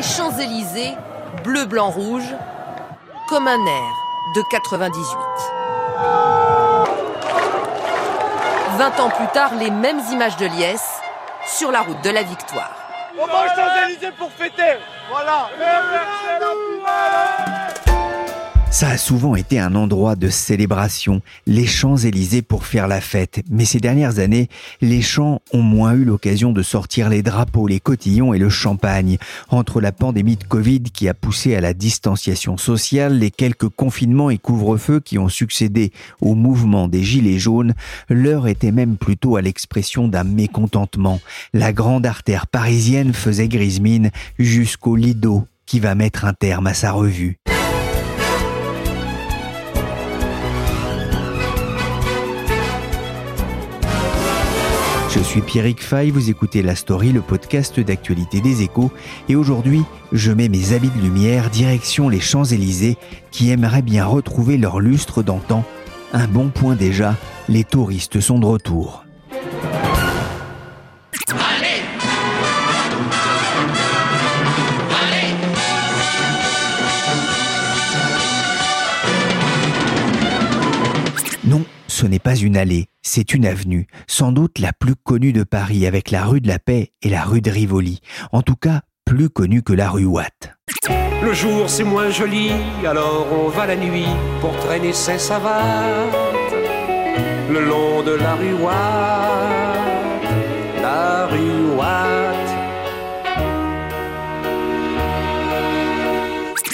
Les Champs-Élysées, bleu, blanc, rouge, comme un air de 98. 20 ans plus tard, les mêmes images de liesse sur la route de la victoire. On mange Champs-Élysées pour fêter Voilà Ça a souvent été un endroit de célébration, les Champs-Élysées pour faire la fête. Mais ces dernières années, les champs ont moins eu l'occasion de sortir les drapeaux, les cotillons et le champagne. Entre la pandémie de Covid qui a poussé à la distanciation sociale, les quelques confinements et couvre-feux qui ont succédé au mouvement des Gilets jaunes, l'heure était même plutôt à l'expression d'un mécontentement. La grande artère parisienne faisait grise mine jusqu'au Lido qui va mettre un terme à sa revue. Je suis Pierrick Fay, vous écoutez La Story, le podcast d'actualité des échos, et aujourd'hui, je mets mes habits de lumière direction les Champs-Élysées qui aimeraient bien retrouver leur lustre d'antan. Un bon point déjà, les touristes sont de retour. Ce n'est pas une allée, c'est une avenue, sans doute la plus connue de Paris avec la rue de la Paix et la rue de Rivoli. En tout cas, plus connue que la rue Watt. Le jour c'est moins joli, alors on va la nuit pour traîner ses savates. Le long de la rue Watt,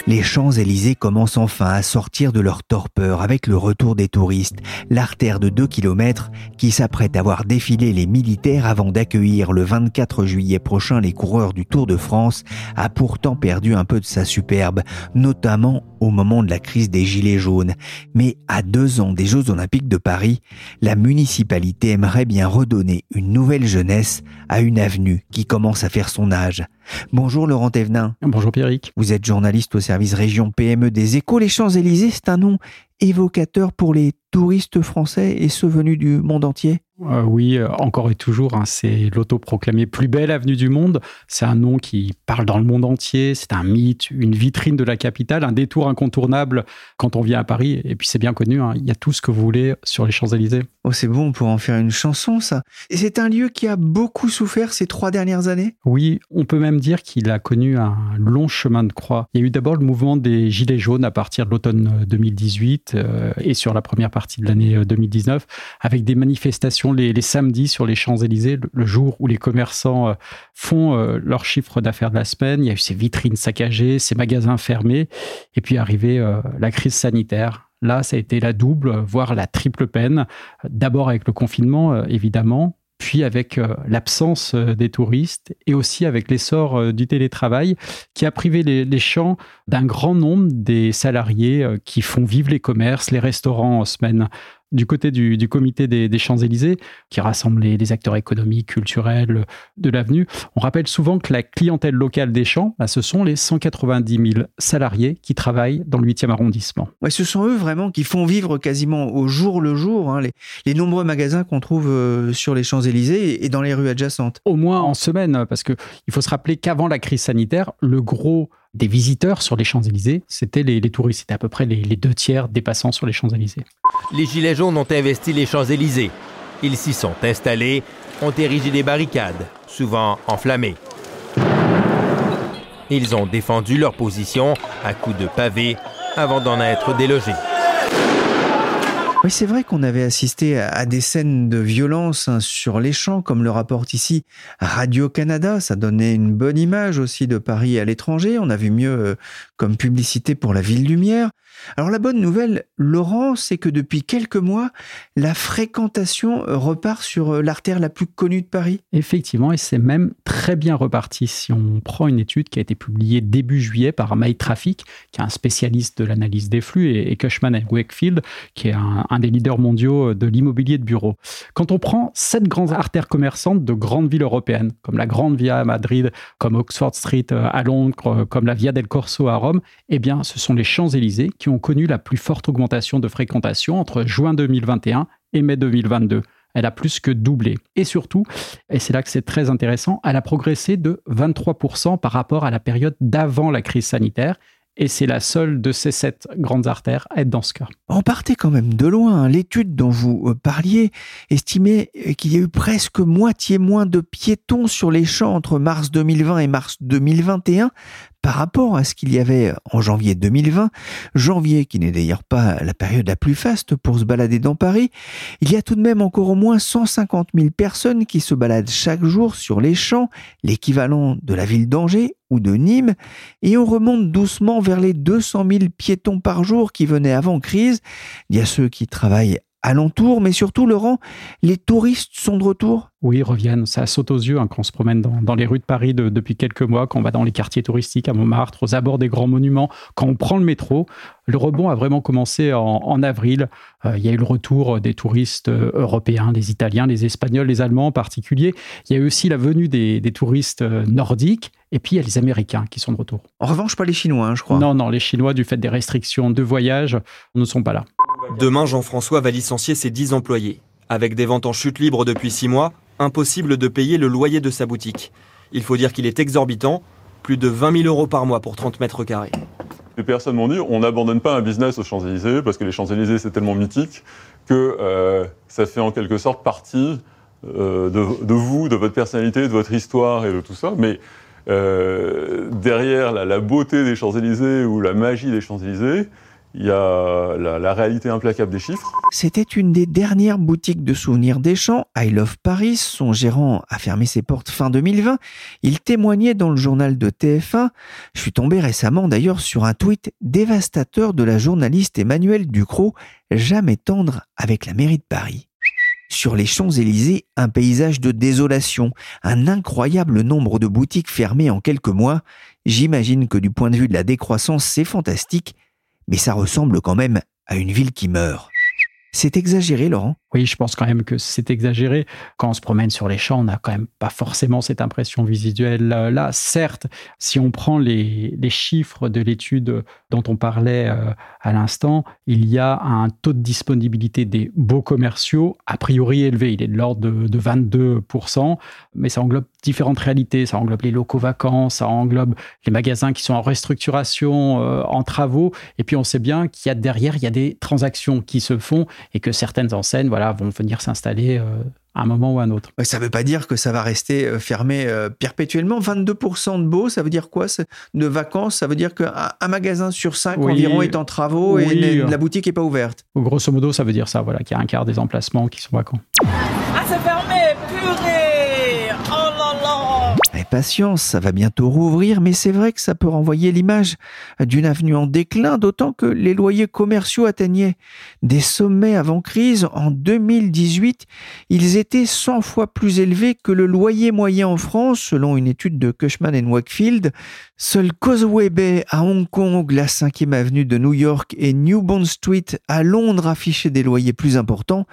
Les Champs-Élysées commencent enfin à sortir de leur torpeur avec le retour des touristes. L'artère de 2 km qui s'apprête à voir défiler les militaires avant d'accueillir le 24 juillet prochain les coureurs du Tour de France a pourtant perdu un peu de sa superbe, notamment au moment de la crise des Gilets jaunes. Mais à deux ans des Jeux Olympiques de Paris, la municipalité aimerait bien redonner une nouvelle jeunesse à une avenue qui commence à faire son âge. Bonjour Laurent Thévenin. Bonjour Pierrick. Vous êtes journaliste au service région PME des Échos. Les Champs-Élysées, c'est un nom évocateur pour les touristes français et ceux venus du monde entier euh, Oui, euh, encore et toujours, hein, c'est l'autoproclamé plus belle avenue du monde. C'est un nom qui parle dans le monde entier, c'est un mythe, une vitrine de la capitale, un détour incontournable quand on vient à Paris. Et puis c'est bien connu, hein, il y a tout ce que vous voulez sur les Champs-Élysées. Oh, c'est bon, on pourrait en faire une chanson, ça. Et c'est un lieu qui a beaucoup souffert ces trois dernières années? Oui, on peut même dire qu'il a connu un long chemin de croix. Il y a eu d'abord le mouvement des Gilets jaunes à partir de l'automne 2018 euh, et sur la première partie de l'année 2019, avec des manifestations les, les samedis sur les Champs-Élysées, le, le jour où les commerçants euh, font euh, leur chiffre d'affaires de la semaine. Il y a eu ces vitrines saccagées, ces magasins fermés, et puis arrivé euh, la crise sanitaire. Là, ça a été la double, voire la triple peine. D'abord avec le confinement, euh, évidemment, puis avec euh, l'absence euh, des touristes et aussi avec l'essor euh, du télétravail qui a privé les, champs d'un grand nombre des salariés qui font vivre les commerces, les restaurants en semaine. Du côté du, du comité des, des Champs-Élysées, qui rassemble les, les acteurs économiques, culturels de l'avenue, on rappelle souvent que la clientèle locale des champs, bah, ce sont les 190 000 salariés qui travaillent dans le 8e arrondissement. Ouais, ce sont eux vraiment qui font vivre quasiment au jour le jour hein, les, les nombreux magasins qu'on trouve euh, sur les Champs-Élysées et, et dans les rues adjacentes. Au moins en semaine, parce qu'il faut se rappeler qu'avant la crise sanitaire, le gros des visiteurs sur les Champs-Élysées, c'était les, touristes. C'était à peu près les, deux tiers des passants sur les Champs-Élysées. Les Gilets jaunes ont investi les Champs-Élysées. Ils s'y sont installés, ont érigé des barricades, souvent enflammées. Ils ont défendu leur position à coups de pavés avant d'en être délogés. Oui, c'est vrai qu'on avait assisté à des scènes de violence hein, sur les champs, comme le rapporte ici Radio-Canada. Ça donnait une bonne image aussi de Paris à l'étranger. On a vu mieux euh, comme publicité pour la Ville Lumière. Alors la bonne nouvelle, Laurent, c'est que depuis quelques mois, la fréquentation repart sur euh, l'artère la plus connue de Paris. Effectivement, et c'est même très bien reparti. Si on prend une étude qui a été publiée début juillet par MyTraffic, qui est un spécialiste de l'analyse des flux, et Cushman Wakefield, qui est un, des leaders mondiaux de l'immobilier de bureau. Quand on prend sept grandes artères commerçantes de grandes villes européennes, comme la Grande Via à Madrid, comme Oxford Street euh, à Londres, euh, comme la Via del Corso à Rome, eh bien, ce sont les Champs-Élysées qui ont connu la plus forte augmentation de fréquentation entre juin 2021 et mai 2022. Elle a plus que doublé. Et surtout, et c'est là que c'est très intéressant, elle a progressé de 23% par rapport à la période d'avant la crise sanitaire et c'est la seule de ces sept grandes artères à être dans ce cas. On partait quand même de loin. L'étude dont vous euh, parliez estimait euh, qu'il y a eu presque moitié moins de piétons sur les champs entre mars 2020 et mars 2021 par rapport à ce qu'il y avait en janvier 2020, janvier qui n'est d'ailleurs pas la période la plus faste pour se balader dans Paris, il y a tout de même encore au moins 150 000 personnes qui se baladent chaque jour sur les champs, l'équivalent de la ville d'Angers ou de Nîmes, et on remonte doucement vers les 200 000 piétons par jour qui venaient avant crise. Il y a ceux qui travaillent alentour, mais surtout, Laurent, les touristes sont de retour? Oui, ils reviennent. Ça saute aux yeux hein, quand on se promène dans, les rues de Paris depuis quelques mois, quand on va dans les quartiers touristiques à Montmartre, aux abords des grands monuments, quand on prend le métro. Le rebond a vraiment commencé en, avril. Euh, il y a eu le retour des touristes euh, européens, les Italiens, les Espagnols, les Allemands en particulier. Il y a eu aussi la venue des, touristes euh, nordiques. Et puis, il y a les Américains qui sont de retour. En revanche, pas les Chinois, hein, je crois. Non, non, les Chinois, du fait des restrictions de voyage, ne sont pas là. Demain, Jean-François va licencier ses 10 employés. Avec des ventes en chute libre depuis 6 mois, impossible de payer le loyer de sa boutique. Il faut dire qu'il est exorbitant, plus de 20 000 euros par mois pour 30 mètres carrés. Les personnes m'ont dit on n'abandonne pas un business aux Champs-Élysées parce que les Champs-Élysées c'est tellement mythique que euh, ça fait en quelque sorte partie euh, de, vous, de votre personnalité, de votre histoire et de tout ça. Mais euh, derrière la beauté des Champs-Élysées ou la magie des Champs-Élysées, il y a la, réalité implacable des chiffres. C'était une des dernières boutiques de souvenirs des champs, I Love Paris. Son gérant a fermé ses portes fin 2020. Il témoignait dans le journal de TF1. Je suis tombé récemment d'ailleurs sur un tweet dévastateur de la journaliste Emmanuelle Ducrot, jamais tendre avec la mairie de Paris. Sur les Champs-Élysées, un paysage de désolation, un incroyable nombre de boutiques fermées en quelques mois. J'imagine que du point de vue de la décroissance, c'est fantastique, mais ça ressemble quand même à une ville qui meurt. C'est exagéré, Laurent? Oui, je pense quand même que c'est exagéré. Quand on se promène sur les champs, on n'a quand même pas forcément cette impression visuelle là. Certes, si on prend les, chiffres de l'étude dont on parlait euh, à l'instant, il y a un taux de disponibilité des beaux commerciaux a priori élevé. Il est de l'ordre de, 22%, mais ça englobe différentes réalités. Ça englobe les locaux vacants, ça englobe les magasins qui sont en restructuration, euh, en travaux. Et puis on sait bien qu'il y a derrière, il y a des transactions qui se font et que certaines enseignes, voilà, vont venir s'installer euh, à un moment ou à un autre. Ça ne veut pas dire que ça va rester euh, fermé euh, perpétuellement. 22% de beaux, ça veut dire quoi? De vacances, ça veut dire qu'un magasin sur cinq environ est en travaux et la boutique n'est pas ouverte. Grosso modo, ça veut dire ça, voilà, qu'il y a un quart des emplacements qui sont vacants. Ah, c'est fermé, purée patience, ça va bientôt rouvrir, mais c'est vrai que ça peut renvoyer l'image d'une avenue en déclin, d'autant que les loyers commerciaux atteignaient des sommets avant crise. En 2018, ils étaient 100 fois plus élevés que le loyer moyen en France, selon une étude de Cushman Wakefield. Seul Causeway Bay à Hong Kong, la 5e avenue de New York et New Bond Street à Londres affichaient des loyers plus importants.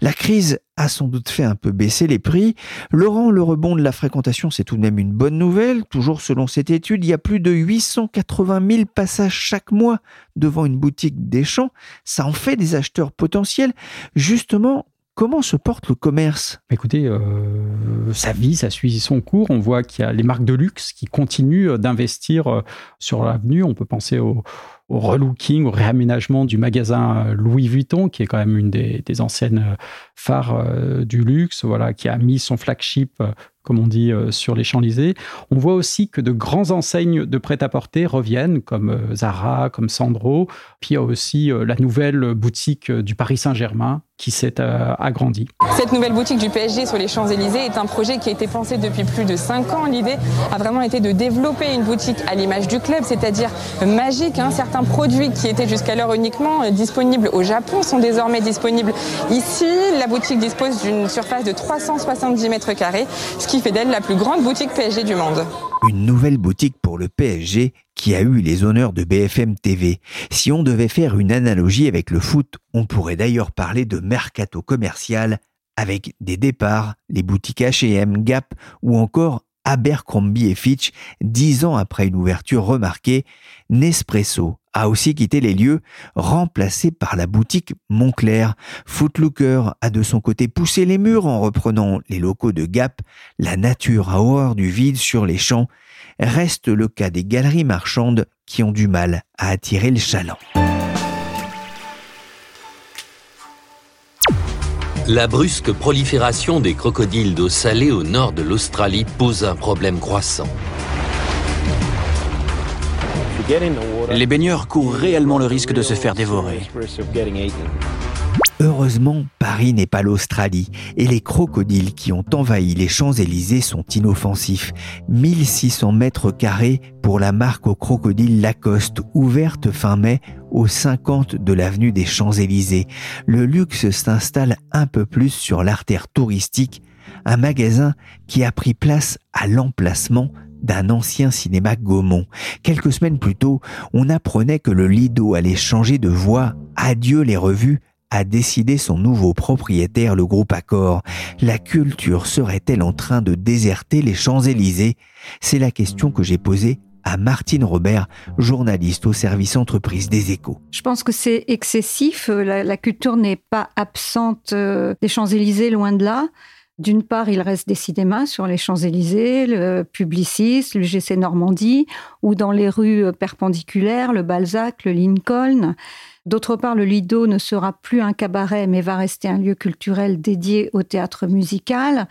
La crise a sans doute fait un peu baisser les prix. Laurent, le rebond de la fréquentation, c'est tout de même une bonne nouvelle. Toujours selon cette étude, il y a plus de 880 000 passages chaque mois devant une boutique des champs. Ça en fait des acheteurs potentiels. Justement, comment se porte le commerce? Écoutez, euh, ça ça suit son cours. On voit qu'il y a les marques de luxe qui continuent d'investir sur l'avenue. On peut penser au, relooking, au réaménagement du magasin Louis Vuitton, qui est quand même une des, anciennes phares du luxe, voilà, qui a mis son flagship comme on dit euh, sur les Champs-Élysées. On voit aussi que de grands enseignes de prêt-à-porter reviennent, comme euh, Zara, comme Sandro. Puis il y a aussi euh, la nouvelle boutique du Paris Saint-Germain qui s'est agrandie. Cette nouvelle boutique du PSG sur les Champs-Élysées est un projet qui a été pensé depuis plus de 5 ans. L'idée a vraiment été de développer une boutique à l'image du club, c'est-à-dire magique. Hein. Certains produits qui étaient jusqu'alors uniquement disponibles au Japon sont désormais disponibles ici. La boutique dispose d'une surface de 370 mètres carrés, ce qui fait d'elle la plus grande boutique PSG du monde. Une nouvelle boutique pour le PSG qui a eu les honneurs de BFM TV. Si on devait faire une analogie avec le foot, on pourrait d'ailleurs parler de mercato commercial avec des départs, les boutiques H&M, Gap ou encore Abercrombie et Fitch, dix ans après une ouverture remarquée, Nespresso a aussi quitté les lieux, remplacé par la boutique Montclair. Footlooker a de son côté poussé les murs en reprenant les locaux de Gap. La nature a horreur du vide sur les champs. Reste le cas des galeries marchandes qui ont du mal à attirer le chaland. La brusque prolifération des crocodiles d'eau salée au nord de l'Australie pose un problème croissant. Les baigneurs courent réellement le risque de se faire dévorer. Heureusement, Paris n'est pas l'Australie et les crocodiles qui ont envahi les Champs-Élysées sont inoffensifs. 1600 mètres carrés pour la marque au crocodile Lacoste, ouverte fin mai au 50 de l'avenue des Champs-Élysées. Le luxe s'installe un peu plus sur l'artère touristique, un magasin qui a pris place à l'emplacement d'un ancien cinéma Gaumont. Quelques semaines plus tôt, on apprenait que le Lido allait changer de voix. Adieu les revues a décidé son nouveau propriétaire, le groupe Accor. La culture serait-elle en train de déserter les Champs-Élysées? C'est la question que j'ai posée à Martine Robert, journaliste au service entreprise des échos. Je pense que c'est excessif. La, la culture n'est pas absente euh, des Champs-Élysées, loin de là. D'une part, il reste des cinémas sur les Champs-Élysées, le Publicis, le GC Normandie, ou dans les rues perpendiculaires, le Balzac, le Lincoln. D'autre part, le Lido ne sera plus un cabaret, mais va rester un lieu culturel dédié au théâtre musical.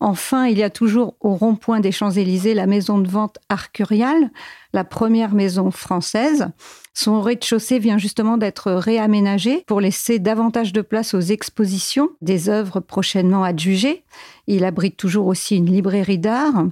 Enfin, il y a toujours au rond-point des Champs-Élysées la maison de vente Arcurial, la première maison française. Son rez-de-chaussée vient justement d'être réaménagé pour laisser davantage de place aux expositions des œuvres prochainement adjugées. Il abrite toujours aussi une librairie d'art.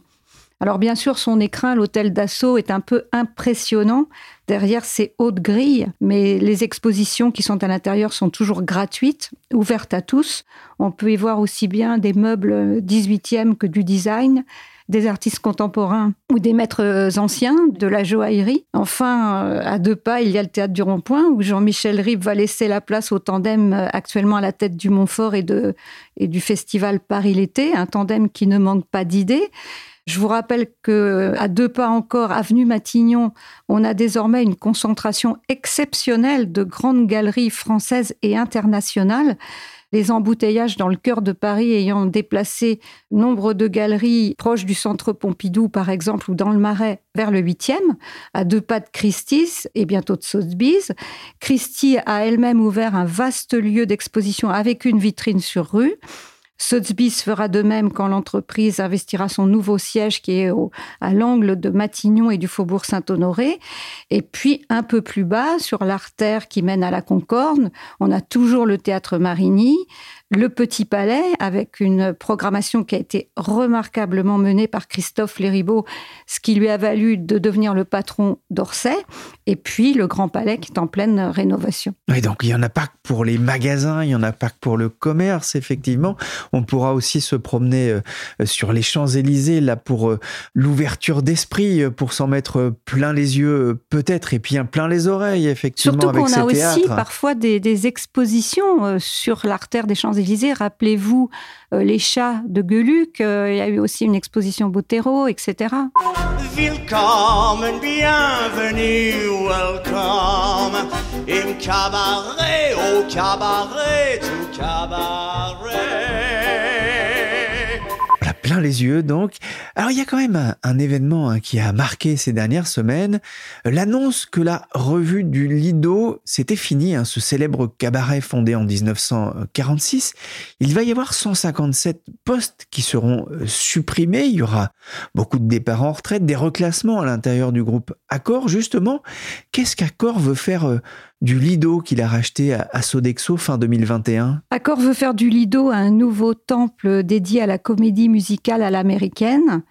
Alors bien sûr, son écrin, l'hôtel d'assaut, est un peu impressionnant derrière ces hautes grilles, mais les expositions qui sont à l'intérieur sont toujours gratuites, ouvertes à tous. On peut y voir aussi bien des meubles 18e que du design des artistes contemporains ou des maîtres anciens de la joaillerie. Enfin, euh, à deux pas, il y a le théâtre du Rond-Point où Jean-Michel Ribes va laisser la place au tandem euh, actuellement à la tête du Montfort et, du festival Paris l'été, un tandem qui ne manque pas d'idées. Je vous rappelle que à deux pas encore, avenue Matignon, on a désormais une concentration exceptionnelle de grandes galeries françaises et internationales les embouteillages dans le cœur de Paris ayant déplacé nombre de galeries proches du centre Pompidou, par exemple, ou dans le Marais, vers le 8e, à deux pas de Christie's et bientôt de Sotheby's. Christie a elle-même ouvert un vaste lieu d'exposition avec une vitrine sur rue. Sotheby's fera de même quand l'entreprise investira son nouveau siège qui est à l'angle de Matignon et du faubourg Saint-Honoré. Et puis un peu plus bas, sur l'artère qui mène à la Concorde, on a toujours le théâtre Marigny, le Petit Palais, avec une programmation qui a été remarquablement menée par Christophe Léribaud, ce qui lui a valu de devenir le patron d'Orsay, et puis le Grand Palais qui est en pleine rénovation. Oui, donc il n'y en a pas que pour les magasins, il n'y en a pas que pour le commerce, effectivement. On pourra aussi se promener euh, sur les Champs-Élysées, là, pour euh, l'ouverture d'esprit, euh, pour s'en mettre plein les yeux, peut-être, et puis plein les oreilles, effectivement. Surtout qu'on a aussi parfois des, des expositions sur l'artère des Champs-Élysées Rappelez-vous euh, les chats de Geluc. Euh, il y a eu aussi une exposition Botero, etc. Willkommen, bienvenue, welcome. Im cabaret, au cabaret, tout cabaret. Les yeux, donc. Alors, il y a quand même un, événement hein, qui a marqué ces dernières semaines. L'annonce que la revue du Lido, c'était fini, hein, ce célèbre cabaret fondé en 1946. Il va y avoir 157 postes qui seront euh, supprimés. Il y aura beaucoup de départs en retraite, des reclassements à l'intérieur du groupe Accor. Justement, qu'est-ce qu'Accor veut faire euh, du Lido qu'il a racheté à, Sodexo fin 2021 Accor veut faire du Lido un nouveau temple dédié à la comédie musicale à l'américaine.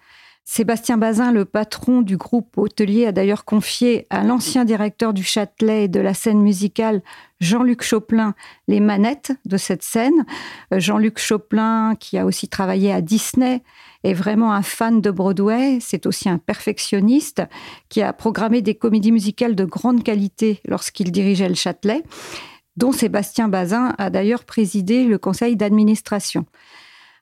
Sébastien Bazin, le patron du groupe hôtelier, a d'ailleurs confié à l'ancien directeur du Châtelet et de la scène musicale, Jean-Luc Choplin, les manettes de cette scène. Euh, Jean-Luc Choplin, qui a aussi travaillé à Disney, est vraiment un fan de Broadway. C'est aussi un perfectionniste qui a programmé des comédies musicales de grande qualité lorsqu'il dirigeait le Châtelet, dont Sébastien Bazin a d'ailleurs présidé le conseil d'administration.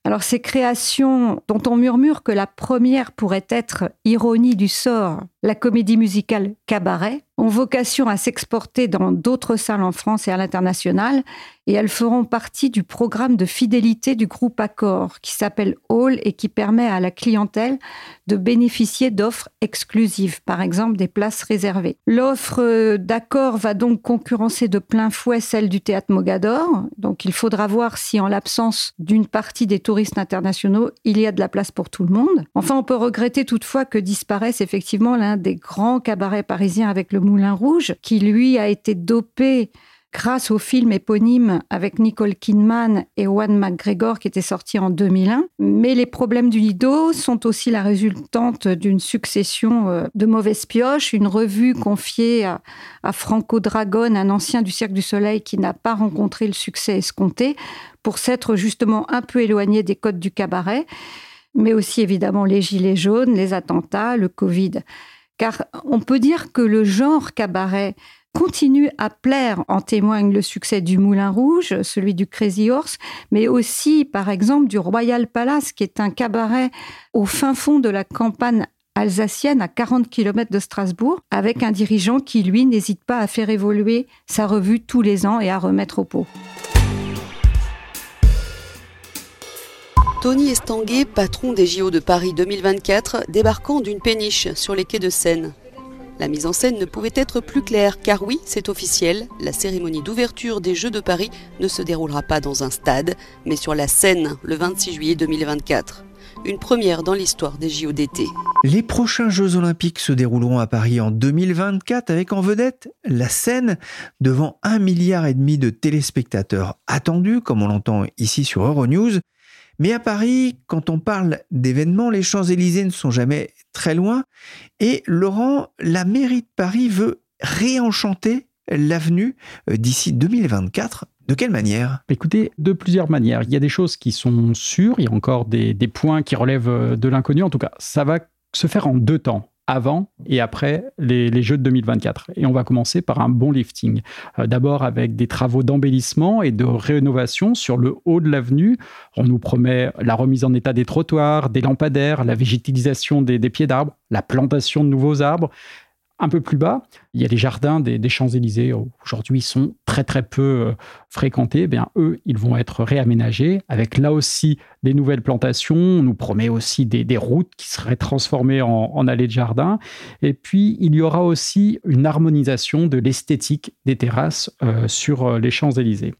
Alors ces créations dont on murmure que la première pourrait être Ironie du sort, la comédie musicale Cabaret, ont vocation à s'exporter dans d'autres salles en France et à l'international, et elles feront partie du programme de fidélité du groupe Accor, qui s'appelle Hall et qui permet à la clientèle de bénéficier d'offres exclusives, par exemple des places réservées. L'offre d'Accor va donc concurrencer de plein fouet celle du théâtre Mogador, donc il faudra voir si en l'absence d'une partie des touristes internationaux, il y a de la place pour tout le monde. Enfin, on peut regretter toutefois que disparaisse effectivement l'un des grands cabarets parisiens avec le Moulin Rouge, qui lui a été dopé grâce au film éponyme avec Nicole Kidman et Juan McGregor qui était sorti en 2001. Mais les problèmes du Lido sont aussi la résultante d'une succession euh, de mauvaises pioches. Une revue confiée à, Franco Dragon, un ancien du Cirque du Soleil qui n'a pas rencontré le succès escompté, pour s'être justement un peu éloigné des codes du cabaret, mais aussi évidemment les gilets jaunes, les attentats, le Covid. Car on peut dire que le genre cabaret continue à plaire, en témoigne le succès du Moulin Rouge, celui du Crazy Horse, mais aussi par exemple du Royal Palace, qui est un cabaret au fin fond de la campagne alsacienne à 40 km de Strasbourg, avec un dirigeant qui, lui, n'hésite pas à faire évoluer sa revue tous les ans et à remettre au pot. Tony Estanguet, patron des JO de Paris 2024, débarquant d'une péniche sur les quais de Seine. La mise en scène ne pouvait être plus claire, car oui, c'est officiel, la cérémonie d'ouverture des Jeux de Paris ne se déroulera pas dans un stade, mais sur la Seine, le 26 juillet 2024. Une première dans l'histoire des JO d'été. Les prochains Jeux olympiques se dérouleront à Paris en 2024 avec en vedette la Seine devant un milliard et demi de téléspectateurs attendus, comme on l'entend ici sur Euronews. Mais à Paris, quand on parle d'événements, les Champs-Élysées ne sont jamais très loin. Et Laurent, la mairie de Paris veut réenchanter l'avenue euh, d'ici 2024. De quelle manière? Écoutez, de plusieurs manières. Il y a des choses qui sont sûres, il y a encore des, des points qui relèvent euh, de l'inconnu. En tout cas, ça va se faire en deux temps avant et après les, Jeux de 2024. Et on va commencer par un bon lifting. Euh, d'abord avec des travaux d'embellissement et de rénovation sur le haut de l'avenue. On nous promet la remise en état des trottoirs, des lampadaires, la végétalisation des pieds d'arbres, la plantation de nouveaux arbres un peu plus bas, il y a les jardins des, Champs-Élysées. Aujourd'hui, ils sont très très peu euh, fréquentés. Eh bien, eux, ils vont être réaménagés avec là aussi des nouvelles plantations. On nous promet aussi des, routes qui seraient transformées en, allées de jardin. Et puis, il y aura aussi une harmonisation de l'esthétique des terrasses euh, sur euh, les Champs-Élysées.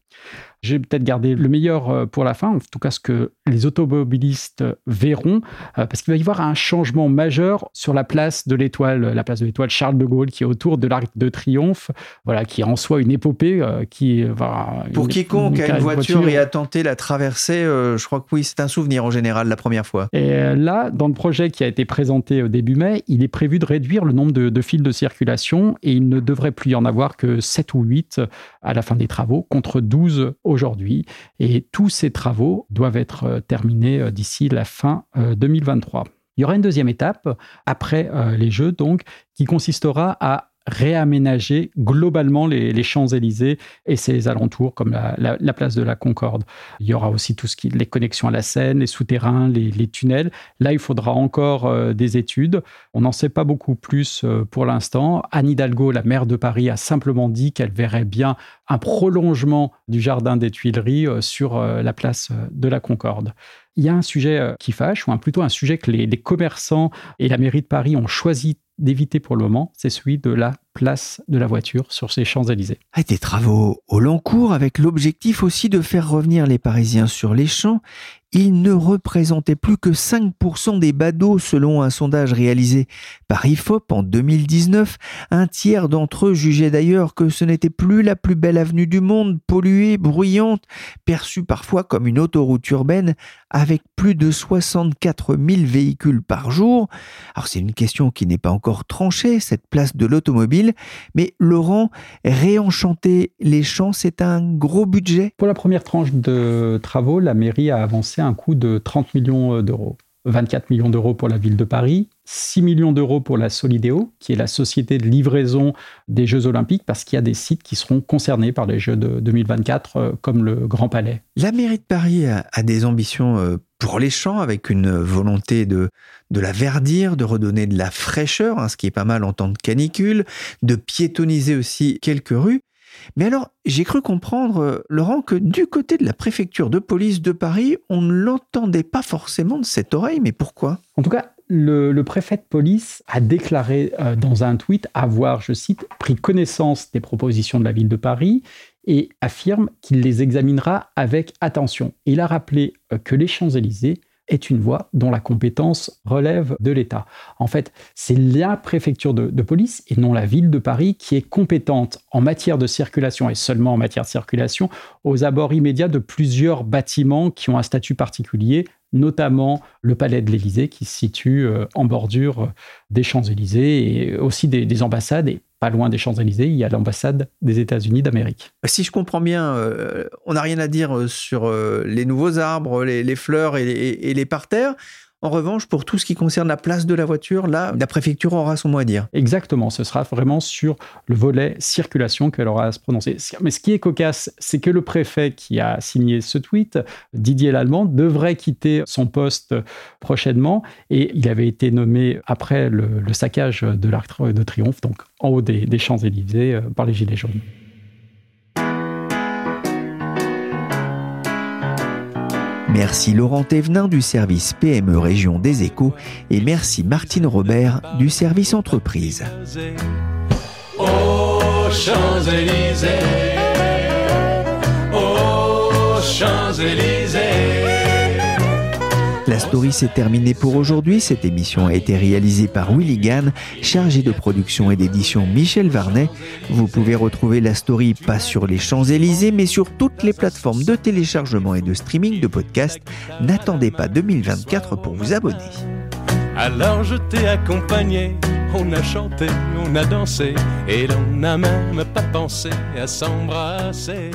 J'ai peut-être gardé le meilleur pour la fin, en tout cas ce que les automobilistes verront, euh, parce qu'il va y avoir un changement majeur sur la place de l'étoile, la place de l'étoile Charles de Gaulle, qui est autour de l'Arc de Triomphe, voilà, qui est en soi une épopée euh, qui va. Pour quiconque a une voiture, et a tenté la traversée, je crois que oui, c'est un souvenir en général la première fois. Et là, dans le projet qui a été présenté au début mai, il est prévu de réduire le nombre de, de fils de circulation et il ne devrait plus y en avoir que 7 ou 8 à la fin des travaux, contre 12 aujourd'hui. Et tous ces travaux doivent être euh, terminés euh, d'ici la fin 2023. Euh, Il y aura une deuxième étape après les Jeux, donc, qui consistera à réaménager globalement les, Champs-Élysées et ses alentours, comme la, place de la Concorde. Il y aura aussi tout ce qui les connexions à la Seine, les souterrains, les, tunnels. Là, il faudra encore euh, des études. On n'en sait pas beaucoup plus euh, pour l'instant. Anne Hidalgo, la maire de Paris, a simplement dit qu'elle verrait bien un prolongement du jardin des Tuileries euh, sur la place de la Concorde. Il y a un sujet qui fâche, ou plutôt un sujet que les commerçants et la mairie de Paris ont choisi d'éviter pour le moment, c'est celui de la place de la voiture sur ces Champs-Élysées. Ah, des travaux au long cours avec l'objectif aussi de faire revenir les Parisiens sur les champs ils ne représentaient plus que 5% des badauds selon un sondage réalisé par IFOP en 2019. Un tiers d'entre eux jugeaient d'ailleurs que ce n'était plus la plus belle avenue du monde, polluée, bruyante, perçue parfois comme une autoroute urbaine avec plus de 64 000 véhicules par jour. Alors c'est une question qui n'est pas encore tranchée, cette place de l'automobile, mais Laurent, réenchanter les champs, c'est un gros budget? Pour la première tranche de travaux, la mairie a avancé un coût de 30 millions euh, d'euros. 24 millions d'euros pour la ville de Paris, 6 millions d'euros pour la Solidéo, qui est la société de livraison des Jeux Olympiques, parce qu'il y a des sites qui seront concernés par les Jeux de 2024, euh, comme le Grand Palais. La mairie de Paris a, des ambitions euh, pour les champs, avec une volonté de, de la verdir, de redonner de la fraîcheur, hein, ce qui est pas mal en temps de canicule, de piétoniser aussi quelques rues. Mais alors, j'ai cru comprendre, euh, Laurent, que du côté de la préfecture de police de Paris, on ne l'entendait pas forcément de cette oreille, mais pourquoi? En tout cas, le, préfet de police a déclaré euh, dans un tweet avoir, je cite, pris connaissance des propositions de la ville de Paris et affirme qu'il les examinera avec attention. Il a rappelé euh, que les Champs-Élysées est une voie dont la compétence relève de l'État. En fait, c'est la préfecture de, police et non la ville de Paris qui est compétente en matière de circulation et seulement en matière de circulation aux abords immédiats de plusieurs bâtiments qui ont un statut particulier, notamment le palais de l'Élysée qui se situe euh, en bordure des Champs-Élysées et aussi des, des ambassades et pas loin des Champs-Élysées, il y a l'ambassade des États-Unis d'Amérique. Si je comprends bien, euh, on n'a rien à dire euh, sur euh, les nouveaux arbres, les, fleurs et les parterres. En revanche, pour tout ce qui concerne la place de la voiture, là, la préfecture aura son mot à dire. Exactement, ce sera vraiment sur le volet circulation qu'elle aura à se prononcer. Mais ce qui est cocasse, c'est que le préfet qui a signé ce tweet, Didier Lallemand, devrait quitter son poste prochainement et il avait été nommé après le, saccage de l'Arc de Triomphe, donc en haut des, Champs-Élysées euh, par les Gilets jaunes. Merci Laurent Thévenin du service PME Région des Échos et merci Martine Robert du service entreprise. La story s'est terminée pour aujourd'hui. Cette émission a été réalisée par Willy Gann, chargé de production et d'édition Michel Varnet. Vous pouvez retrouver la story pas sur les Champs-Élysées, mais sur toutes les plateformes de téléchargement et de streaming de podcasts. N'attendez pas 2024 pour vous abonner. Alors je t'ai accompagné, on a chanté, on a dansé, et l'on n'a même pas pensé à s'embrasser.